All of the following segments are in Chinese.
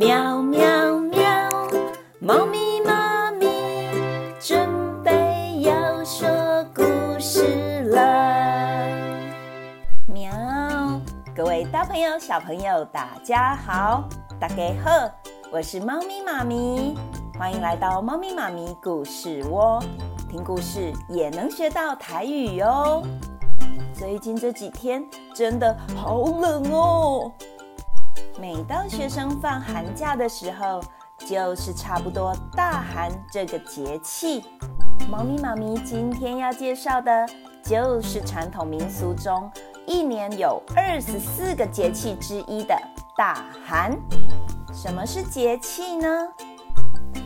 喵喵喵！猫咪妈咪准备要说故事了。喵！各位大朋友、小朋友，大家好，大家好，我是猫咪妈咪，欢迎来到猫咪妈咪故事窝，听故事也能学到台语哦。最近这几天真的好冷哦。每到学生放寒假的时候，就是差不多大寒这个节气。猫咪妈咪今天要介绍的，就是传统民俗中。一年有二十四个节气之一的大寒，什么是节气呢？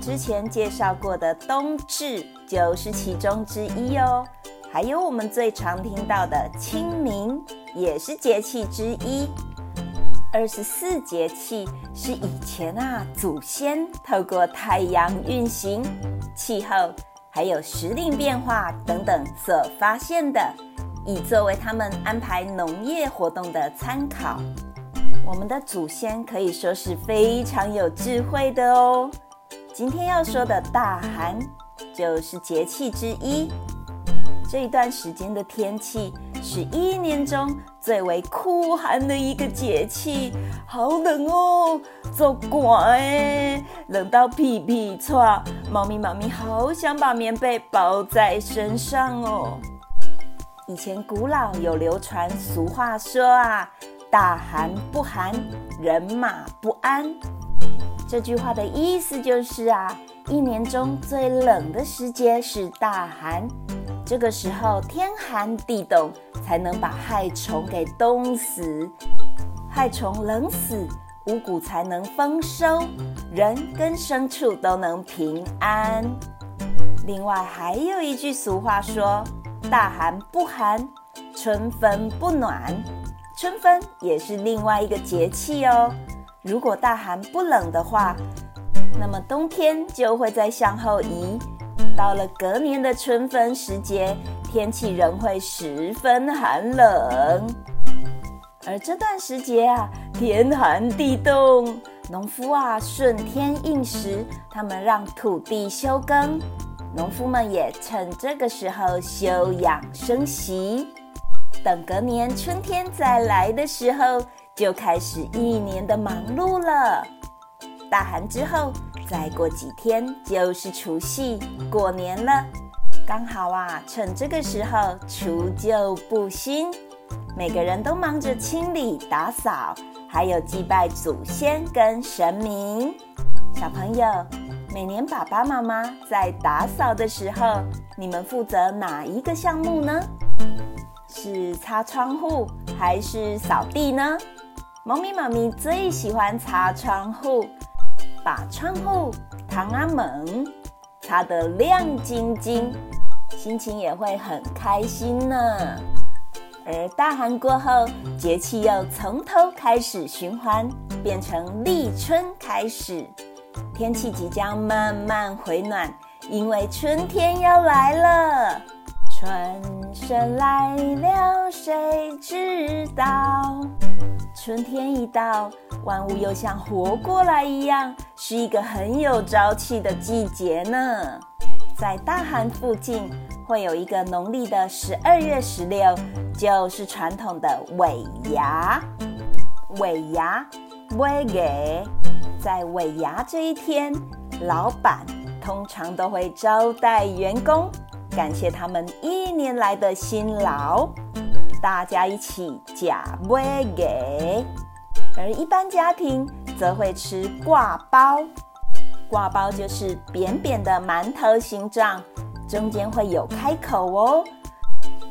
之前介绍过的冬至就是其中之一哦。还有我们最常听到的清明，也是节气之一。二十四节气是以前啊祖先透过太阳运行、气候，还有时令变化等等所发现的。以作为他们安排农业活动的参考，我们的祖先可以说是非常有智慧的哦。今天要说的大寒就是节气之一。这一段时间的天气是一年中最为酷寒的一个节气，好冷哦，做怪，冷到屁屁剉，猫咪妈咪好想把棉被包在身上哦。以前古老有流传俗话说啊，大寒不寒，人马不安。这句话的意思就是啊，一年中最冷的时节是大寒，这个时候天寒地冻，才能把害虫给冻死。害虫冷死，五谷才能丰收，人跟牲畜都能平安。另外还有一句俗话说。大寒不寒，春分不暖。春分也是另外一个节气哦。如果大寒不冷的话，那么冬天就会再向后移。到了隔年的春分时节，天气仍会十分寒冷。而这段时节啊，天寒地冻，农夫啊顺天应时，他们让土地休耕。农夫们也趁这个时候休养生息，等隔年春天再来的时候，就开始一年的忙碌了。大寒之后，再过几天就是除夕过年了，刚好啊，趁这个时候除旧布新，每个人都忙着清理打扫，还有祭拜祖先跟神明。小朋友。每年爸爸妈妈在打扫的时候，你们负责哪一个项目呢？是擦窗户还是扫地呢？猫咪妈咪最喜欢擦窗户，把窗户、堂啊门擦得亮晶晶，心情也会很开心呢。而大寒过后，节气又从头开始循环，变成立春开始。天气即将慢慢回暖，因为春天要来了。春神来了，谁知道？春天一到，万物又像活过来一样，是一个很有朝气的季节呢。在大寒附近，会有一个农历的十二月十六，就是传统的尾牙。尾牙，尾给。在尾牙这一天，老板通常都会招待员工，感谢他们一年来的辛劳，大家一起假尾给。而一般家庭则会吃挂包，挂包就是扁扁的馒头形状，中间会有开口哦，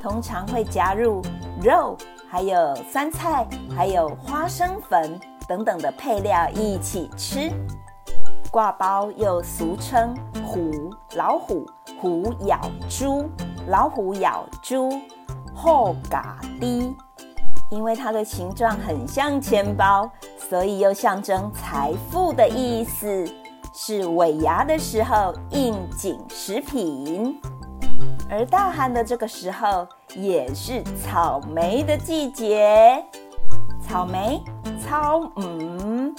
通常会加入肉，还有酸菜，还有花生粉。等等的配料一起吃，挂包又俗称虎老虎、虎咬猪、老虎咬猪、后嘎滴，因为它的形状很像钱包，所以又象征财富的意思，是尾牙的时候应景食品。而大寒的这个时候，也是草莓的季节，草莓。草，嗯，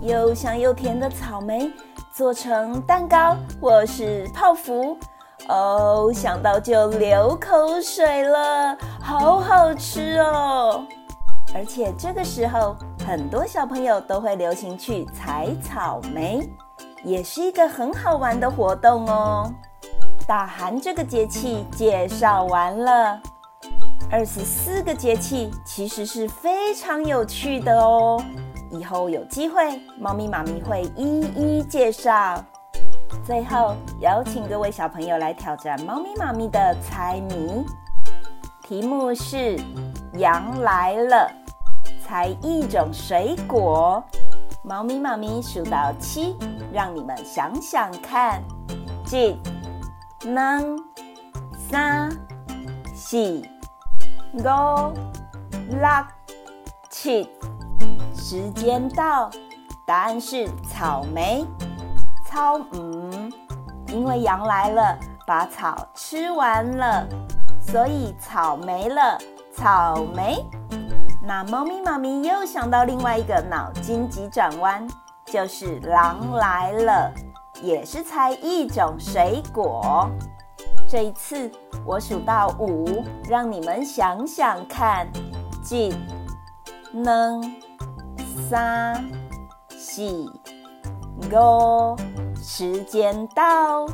又香又甜的草莓做成蛋糕或是泡芙，哦，想到就流口水了，好好吃哦！而且这个时候很多小朋友都会流行去采草莓，也是一个很好玩的活动哦。大寒这个节气介绍完了，二十四个节气其实是非常有趣的哦。以后有机会，猫咪妈咪会一一介绍。最后，邀请各位小朋友来挑战猫咪妈咪的猜谜，题目是“羊来了”，猜一种水果。猫咪妈咪数到七，让你们想想看。一、二、三、四、五、六、七。时间到，答案是草莓。草嗯，因为羊来了，把草吃完了，所以草没了。草莓。那猫咪妈咪又想到另外一个脑筋急转弯，就是狼来了，也是猜一种水果。这一次我数到五，让你们想想看，几能。三、四、五，时间到，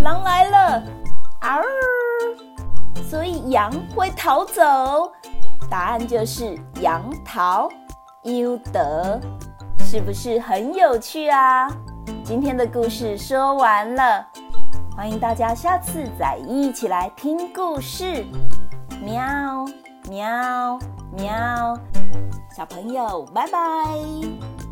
狼来了，嗷！所以羊会逃走，答案就是杨桃。优德，是不是很有趣啊？今天的故事说完了，欢迎大家下次再一起来听故事。喵喵喵。小朋友，拜拜。